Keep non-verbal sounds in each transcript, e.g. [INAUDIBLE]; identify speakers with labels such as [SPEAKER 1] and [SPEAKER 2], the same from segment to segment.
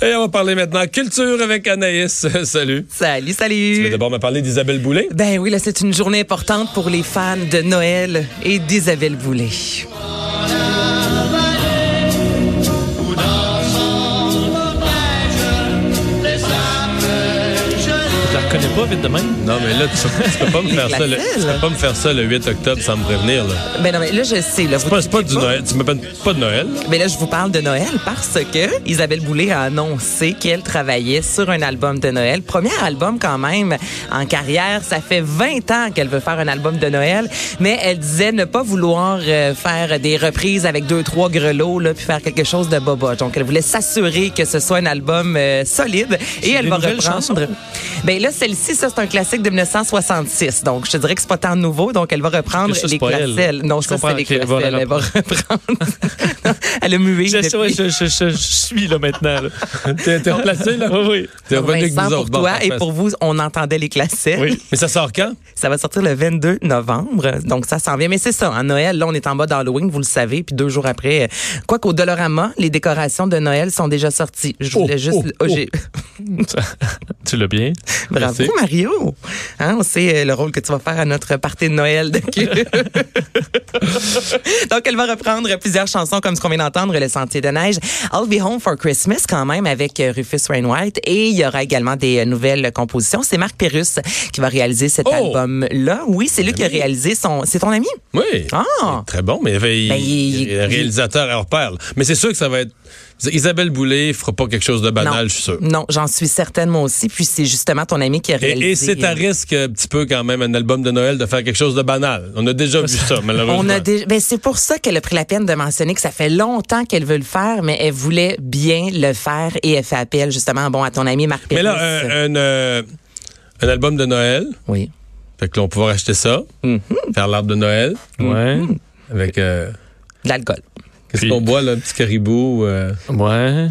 [SPEAKER 1] Et on va parler maintenant culture avec Anaïs. [LAUGHS] salut.
[SPEAKER 2] Salut,
[SPEAKER 1] Tu
[SPEAKER 2] salut.
[SPEAKER 1] veux d'abord me parler d'Isabelle Boulay?
[SPEAKER 2] Ben oui, là, c'est une journée importante pour les fans de Noël et d'Isabelle Boulay.
[SPEAKER 3] Je la reconnais pas vite de même.
[SPEAKER 1] Non, mais là, tu, tu peux pas me faire ça. Le, tu peux pas me faire ça le 8 octobre sans me prévenir. Là.
[SPEAKER 2] Ben non, mais là, je sais. Là,
[SPEAKER 1] C'est pas, c'est pas du Noël. Tu m'appelles pas de Noël.
[SPEAKER 2] Mais là, je vous parle de Noël parce que Isabelle Boulay a annoncé qu'elle travaillait sur un album de Noël. Premier album quand même en carrière. Ça fait 20 ans qu'elle veut faire un album de Noël, mais elle disait ne pas vouloir euh, faire des reprises avec deux, trois grelots, là, puis faire quelque chose de boba. Donc, elle voulait s'assurer que ce soit un album euh, solide et elle va reprendre.
[SPEAKER 3] chansons?
[SPEAKER 2] Ben là, celle-ci, ça, c'est un classique de 1966. Donc, je te dirais que c'est pas tant nouveau. Donc, elle va reprendre
[SPEAKER 3] Ça,
[SPEAKER 2] les classiques. Non,
[SPEAKER 3] Je
[SPEAKER 2] ça, c'est les classiques.
[SPEAKER 3] la
[SPEAKER 2] Elle va reprendre. [LAUGHS] elle a mué.
[SPEAKER 3] Je,
[SPEAKER 2] depuis.
[SPEAKER 3] ouais, je, je, je, je suis là maintenant. [LAUGHS]
[SPEAKER 1] T'es replacé, là?
[SPEAKER 3] Oui, oui.
[SPEAKER 1] T'es revenu avec nous
[SPEAKER 2] pour toi et pour vous, on entendait les classiques.
[SPEAKER 3] Oui.
[SPEAKER 1] Mais ça sort quand?
[SPEAKER 2] Ça va sortir le 22 novembre. Donc, ça s'en vient. Mais c'est ça, en Noël, là, on est en mode Halloween, vous le savez. Puis deux jours après, euh, quoi qu'au Dolorama, les décorations de Noël sont déjà sorties. Je voulais
[SPEAKER 1] Oh,
[SPEAKER 2] juste...
[SPEAKER 1] oh,
[SPEAKER 2] oh,
[SPEAKER 1] oh.
[SPEAKER 3] tu l'as bien?
[SPEAKER 2] Bravo,
[SPEAKER 1] Merci.
[SPEAKER 2] Mario. Hein, on sait euh, le rôle que tu vas faire à notre party de Noël de. [LAUGHS] Donc, elle va reprendre plusieurs chansons comme ce qu'on vient d'entendre, Le Sentier de neige, I'll Be Home for Christmas quand même avec euh, Rufus Wainwright et il y aura également des euh, nouvelles compositions. C'est Marc Pérus qui va réaliser cet
[SPEAKER 1] Oh!
[SPEAKER 2] album-là. Oui, c'est lui qui a réalisé son... C'est ton ami?
[SPEAKER 1] Oui.
[SPEAKER 2] Ah!
[SPEAKER 1] Très bon, mais il,
[SPEAKER 2] Ben, il-
[SPEAKER 1] réalisateur hors pair. Mais c'est sûr que ça va être. Isabelle Boulay fera pas quelque chose de banal,
[SPEAKER 2] non.
[SPEAKER 1] je suis sûr.
[SPEAKER 2] Non, j'en suis certaine moi aussi. Puis c'est justement ton ami qui a réalisé.
[SPEAKER 1] Et, et c'est à risque un petit peu quand même un album de Noël de faire quelque chose de banal. On a déjà vu ça, malheureusement. [LAUGHS]
[SPEAKER 2] On a déjà- ben, c'est pour ça qu'elle a pris la peine de mentionner que ça fait longtemps qu'elle veut le faire, mais elle voulait bien le faire et elle fait appel justement bon à ton ami Marc
[SPEAKER 1] Mais là, un, un, euh, un album de Noël.
[SPEAKER 2] oui.
[SPEAKER 1] Fait que là, on pourra acheter ça,
[SPEAKER 2] Mhm.
[SPEAKER 1] faire l'arbre de Noël
[SPEAKER 3] Ouais.
[SPEAKER 1] avec. euh,
[SPEAKER 2] De l'alcool.
[SPEAKER 1] Qu'est-ce qu'on boit, là? Un petit caribou. Euh,
[SPEAKER 3] Ouais.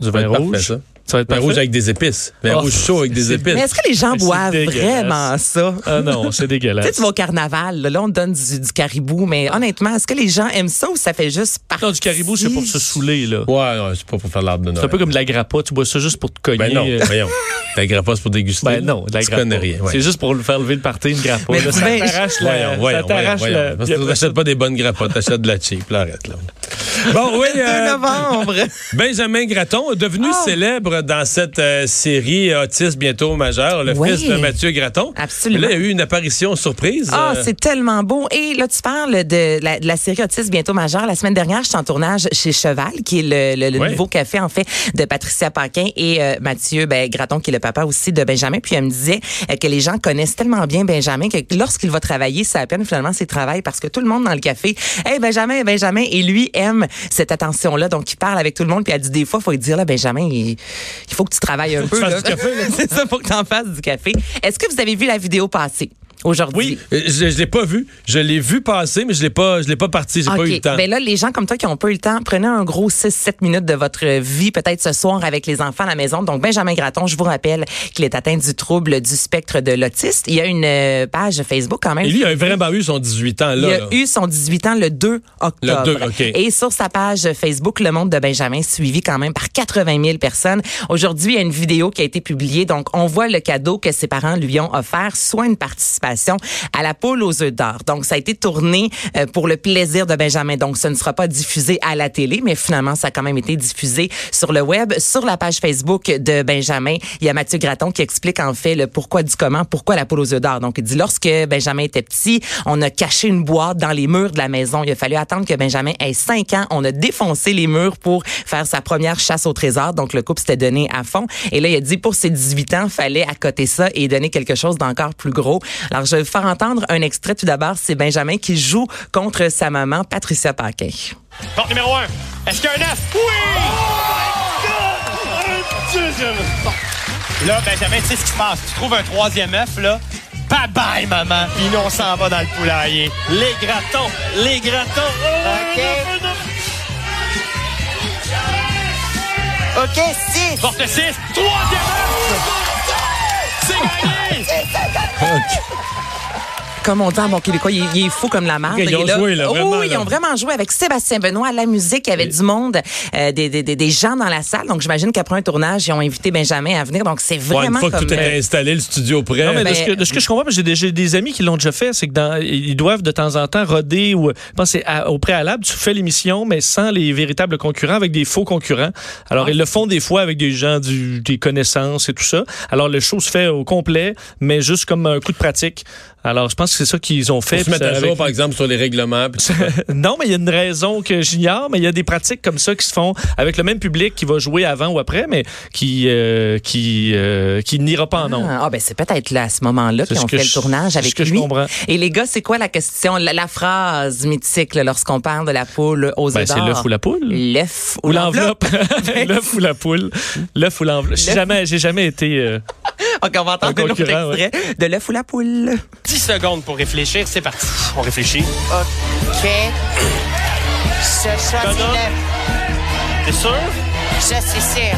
[SPEAKER 3] Du vin
[SPEAKER 1] être parfait,
[SPEAKER 3] rouge?
[SPEAKER 1] ça.
[SPEAKER 3] Ça va être
[SPEAKER 1] Vin
[SPEAKER 3] parfait.
[SPEAKER 1] rouge avec des épices. Vin
[SPEAKER 3] Oh,
[SPEAKER 1] rouge chaud avec des épices.
[SPEAKER 2] Mais est-ce que les gens
[SPEAKER 3] c'est
[SPEAKER 2] boivent
[SPEAKER 3] dégueulasse.
[SPEAKER 2] vraiment ça?
[SPEAKER 3] Ah non, c'est [LAUGHS]
[SPEAKER 2] Tu sais,
[SPEAKER 3] dégueulasse.
[SPEAKER 2] tu vas au carnaval, là, on te donne du, du caribou, mais honnêtement, est-ce que les gens aiment ça ou ça fait juste partie?
[SPEAKER 3] Non, du caribou, c'est pour se saouler, là.
[SPEAKER 1] Ouais, ouais, c'est pas pour faire l'arbre de Noël.
[SPEAKER 3] C'est un peu comme de la grappa. Tu bois ça juste pour te cogner.
[SPEAKER 1] Ben non,
[SPEAKER 3] euh, [LAUGHS]
[SPEAKER 1] voyons. La grappa, c'est pour déguster.
[SPEAKER 3] Ben non, de la
[SPEAKER 1] Tu
[SPEAKER 3] grappa.
[SPEAKER 1] connais rien. ouais.
[SPEAKER 3] C'est juste pour le faire lever le party, une grappa.
[SPEAKER 2] Mais
[SPEAKER 3] là, ça
[SPEAKER 2] ben,
[SPEAKER 3] t'arrache la...
[SPEAKER 1] Voyons, voyons, voyons. Parce que tu n'achètes pas des bonnes grappas, t'achètes de la cheap. Là, arrête, là. Bon, oui. [LAUGHS]
[SPEAKER 2] 2
[SPEAKER 1] euh,
[SPEAKER 2] novembre. [LAUGHS]
[SPEAKER 1] Benjamin Gratton, devenu
[SPEAKER 2] Ah.
[SPEAKER 1] célèbre dans cette euh, série Autiste bientôt majeur, le
[SPEAKER 2] Oui.
[SPEAKER 1] fils de Mathieu Gratton.
[SPEAKER 2] Absolument.
[SPEAKER 1] Là, il y a eu une apparition surprise.
[SPEAKER 2] Ah,
[SPEAKER 1] euh,
[SPEAKER 2] c'est tellement beau. Et là, tu parles de la, de la série Autisme bientôt majeure. La semaine dernière, j'étais en tournage chez Cheval, qui est le, le- le
[SPEAKER 1] Ouais.
[SPEAKER 2] nouveau café, en fait, de Patricia Paquin et euh, Mathieu ben, Graton, qui est le papa aussi de Benjamin. Puis elle me disait que les gens connaissent tellement bien Benjamin que lorsqu'il va travailler, c'est à peine finalement ses travail parce que tout le monde dans le café, hey Benjamin, Benjamin, et lui aime cette attention-là. Donc, il parle avec tout le monde. Puis elle dit des fois, il faut lui dire, là, Benjamin, il, il faut que tu travailles un peu.
[SPEAKER 1] tu fasses
[SPEAKER 2] là.
[SPEAKER 1] du café, là. [LAUGHS]
[SPEAKER 2] c'est ça, faut que tu en fasses du café. Est-ce que vous avez vu la vidéo passer? Aujourd'hui?
[SPEAKER 1] Oui, euh, je, je l'ai pas vu. Je l'ai vu passer, mais je l'ai pas, je l'ai pas parti. J'ai pas
[SPEAKER 2] OK.
[SPEAKER 1] eu le temps.
[SPEAKER 2] Ben là, les gens comme toi qui ont pas eu le temps, prenez un gros 6-7 minutes de votre vie, peut-être ce soir avec les enfants à la maison. Donc, Benjamin Graton, je vous rappelle qu'il est atteint du trouble du spectre de l'autiste. Il y a une euh, page Facebook quand même.
[SPEAKER 1] Et lui, il a vraiment eu son 18 ans là.
[SPEAKER 2] Il a
[SPEAKER 1] là.
[SPEAKER 2] eu son 18 ans le 2 octobre.
[SPEAKER 1] Le 2, OK.
[SPEAKER 2] Et sur sa page Facebook, Le Monde de Benjamin, suivi quand même par 80 000 personnes. Aujourd'hui, il y a une vidéo qui a été publiée. Donc, on voit le cadeau que ses parents lui ont offert, soit une participation à la poule aux œufs d'or. Donc, ça a été tourné euh, pour le plaisir de Benjamin. Donc, ce ne sera pas diffusé à la télé, mais finalement, ça a quand même été diffusé sur le web. Sur la page Facebook de Benjamin, il y a Mathieu Graton qui explique en fait le pourquoi du comment, pourquoi la poule aux œufs d'or. Donc, il dit, lorsque Benjamin était petit, on a caché une boîte dans les murs de la maison. Il a fallu attendre que Benjamin ait 5 ans. On a défoncé les murs pour faire sa première chasse au trésor. Donc, le couple s'était donné à fond. Et là, il a dit, pour ses 18 ans, fallait accoter ça et donner quelque chose d'encore plus gros. Alors, je vais vous faire entendre un extrait tout d'abord. C'est Benjamin qui joue contre sa maman, Patricia Paquin.
[SPEAKER 4] Porte numéro 1. Est-ce qu'il y a un œuf? Oui! Là, Benjamin, tu sais ce qui se passe. Tu trouves un troisième œuf, là. Bye bye, maman. Puis nous, on s'en va dans le poulailler.
[SPEAKER 3] Les gratons, les gratons. Oh,
[SPEAKER 4] OK.
[SPEAKER 5] OK, 6.
[SPEAKER 4] Porte 6. Troisième œuf. C'est gagné.
[SPEAKER 2] Comme on dit en bon québécois, il, il est fou comme la marde.
[SPEAKER 1] Ok, ils ont joué, là,
[SPEAKER 2] Oh,
[SPEAKER 1] vraiment,
[SPEAKER 2] oui, ils ont vraiment joué avec Sébastien Benoît à la musique. Il y avait du monde, euh, des, des, des, des gens dans la salle. Donc, j'imagine qu'après un tournage, ils ont invité Benjamin à venir. Donc, c'est
[SPEAKER 1] Ouais,
[SPEAKER 2] vraiment
[SPEAKER 1] une fois que tout
[SPEAKER 2] euh,
[SPEAKER 1] est installé, le studio prêt.
[SPEAKER 3] Non, mais, de, ce que, de ce que je comprends, j'ai des, j'ai des amis qui l'ont déjà fait, c'est que dans, ils doivent de temps en temps roder ou, je pense à- au préalable, tu fais l'émission, mais sans les véritables concurrents, avec des faux concurrents. Alors, ils le font des fois avec des gens du, des connaissances et tout ça. Alors, le show se fait au complet, mais juste comme un coup de pratique. Alors, je pense que c'est ça qu'ils ont fait.
[SPEAKER 1] Pour se mettre à jour,
[SPEAKER 3] avec-
[SPEAKER 1] par exemple, sur les règlements. [LAUGHS]
[SPEAKER 3] non, mais il y a une raison que j'ignore, mais il y a des pratiques comme ça qui se font avec le même public qui va jouer avant ou après, mais qui euh, qui euh, qui n'ira pas en nombre.
[SPEAKER 2] Ah, ah, ben c'est peut-être là à ce moment-là qu'ils ont
[SPEAKER 3] que
[SPEAKER 2] fait le tournage
[SPEAKER 3] c'est
[SPEAKER 2] avec
[SPEAKER 3] ce que je
[SPEAKER 2] lui.
[SPEAKER 3] comprends.
[SPEAKER 2] Et les gars, c'est quoi la question, la, la phrase mythique là, lorsqu'on parle de la poule aux
[SPEAKER 3] Ben, c'est l'œuf ou la poule.
[SPEAKER 2] L'œuf
[SPEAKER 3] Ou l'enveloppe. [LAUGHS] [LAUGHS] L'œuf ou la poule. L'œuf ou l'enveloppe. J'ai jamais, j'ai jamais été. euh,
[SPEAKER 2] Ok, on va entendre
[SPEAKER 3] Un
[SPEAKER 2] un autre
[SPEAKER 3] concurrent,
[SPEAKER 2] extrait de l'œuf ou la poule.
[SPEAKER 4] 10 secondes pour réfléchir. C'est parti. On réfléchit.
[SPEAKER 5] OK. Je choisis le...
[SPEAKER 4] T'es sûr?
[SPEAKER 5] Je suis sûr.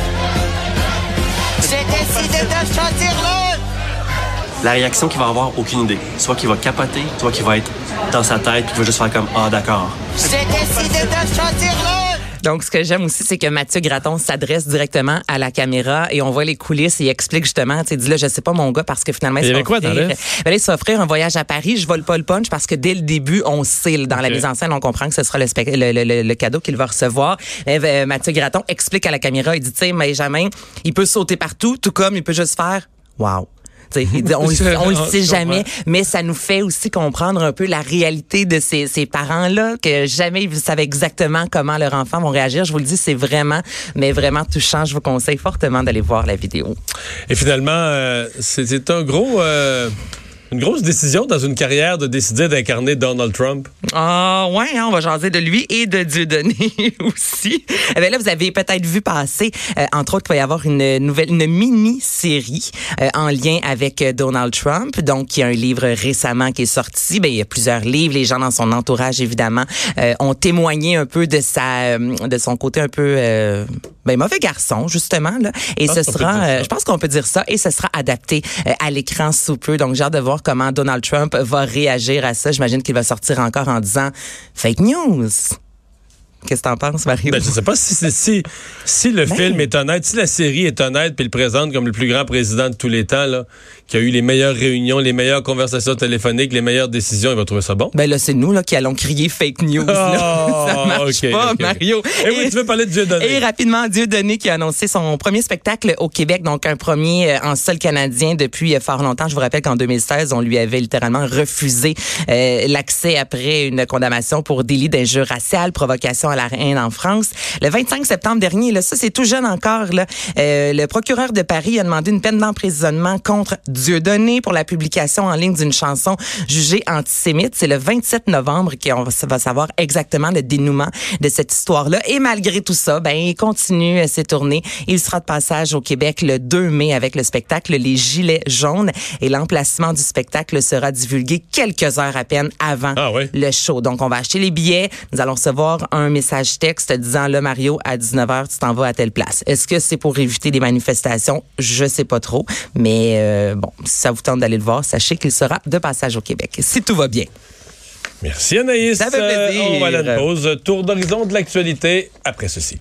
[SPEAKER 5] J'ai décidé de choisir le...
[SPEAKER 6] la réaction qu'il va avoir, aucune idée. Soit qu'il va capoter, soit qu'il va être dans sa tête, puis qu'il va juste faire comme Ah, d'accord.
[SPEAKER 5] J'ai décidé de choisir le...
[SPEAKER 2] Donc, ce que j'aime aussi, c'est que Mathieu Graton s'adresse directement à la caméra et on voit les coulisses et il explique justement, tu sais, il dit là, je sais pas mon gars parce que finalement,
[SPEAKER 3] Il
[SPEAKER 2] fait
[SPEAKER 3] quoi
[SPEAKER 2] offrir-? Ben il se fait offrir un voyage à Paris. Je vole pas le punch parce que dès le début, on sait, dans la mise en scène, on comprend que ce sera le, le, le- le- le cadeau qu'il va recevoir. Euh, euh, Mathieu Graton explique à la caméra, il dit, tu sais, Benjamin, il peut sauter partout, tout comme il peut juste faire, wow. On, le- [LAUGHS] on le sait jamais, mais ça nous fait aussi comprendre un peu la réalité de ces, ces parents-là, que jamais ils savaient exactement comment leurs enfants vont réagir. Je vous le dis, c'est vraiment, mais vraiment touchant. Je vous conseille fortement d'aller voir la vidéo.
[SPEAKER 1] Et finalement, euh, c'est c'est un gros, euh, une grosse décision dans une carrière de décider d'incarner Donald Trump?
[SPEAKER 2] Ah ouais, hein, on va jaser de lui et de Dieudonné [LAUGHS] aussi. Eh bien là, vous avez peut-être vu passer, euh, entre autres, qu'il va y avoir une nouvelle, une mini-série euh, en lien avec euh, Donald Trump. Donc, il y a un livre récemment qui est sorti. Ben, il y a plusieurs livres. Les gens dans son entourage, évidemment, euh, ont témoigné un peu de sa, euh, de son côté un peu, euh, ben, mauvais garçon, justement. Là. Et ce sera, euh, je pense qu'on peut dire ça, et ce sera adapté à l'écran sous peu. Donc, j'ai hâte de voir comment Donald Trump va réagir à ça. J'imagine qu'il va sortir encore en disant fake news. Qu'est-ce que t'en penses, Mario?
[SPEAKER 1] Ben, je sais pas si, c'est- si, si le
[SPEAKER 2] Ben.
[SPEAKER 1] film est honnête, si la série est honnête puis le présente comme le plus grand président de tous les temps, là, qui a eu les meilleures réunions, les meilleures conversations téléphoniques, les meilleures décisions, il va trouver ça bon?
[SPEAKER 2] Ben là, c'est nous là, qui allons crier fake news. là.
[SPEAKER 1] Oh, [LAUGHS]
[SPEAKER 2] ça marche
[SPEAKER 1] ok,
[SPEAKER 2] pas,
[SPEAKER 1] ok.
[SPEAKER 2] Mario.
[SPEAKER 1] Eh oui, tu veux parler de Dieu donné.
[SPEAKER 2] Et rapidement, Dieudonné qui a annoncé son premier spectacle au Québec, donc un premier euh, en sol canadien depuis euh, fort longtemps. Je vous rappelle qu'en 2016, on lui avait littéralement refusé euh, l'accès après une condamnation pour délit d'injure raciale, provocation à la haine en France. Le 25 septembre dernier, là, ça c'est tout jeune encore, là, euh, le procureur de Paris a demandé une peine d'emprisonnement contre Dieudonné pour la publication en ligne d'une chanson jugée antisémite. C'est le 27 novembre qu'on va savoir exactement le dénouement de cette histoire-là. Et malgré tout ça, ben, il continue euh, ses tournées. Il sera de passage au Québec le 2 mai avec le spectacle Les Gilets jaunes. Et l'emplacement du spectacle sera divulgué quelques heures à peine avant
[SPEAKER 1] Ah ouais?
[SPEAKER 2] le show. Donc, on va acheter les billets. Nous allons recevoir un message texte disant, là, Mario, à 19h, tu t'en vas à telle place. Est-ce que c'est pour éviter des manifestations? Je sais pas trop. Mais euh, bon, si ça vous tente d'aller le voir, sachez qu'il sera de passage au Québec. Si tout va bien.
[SPEAKER 1] Merci Anaïs.
[SPEAKER 2] Ça fait plaisir.
[SPEAKER 1] Euh, on va à une pause. Tour d'horizon de l'actualité après ceci.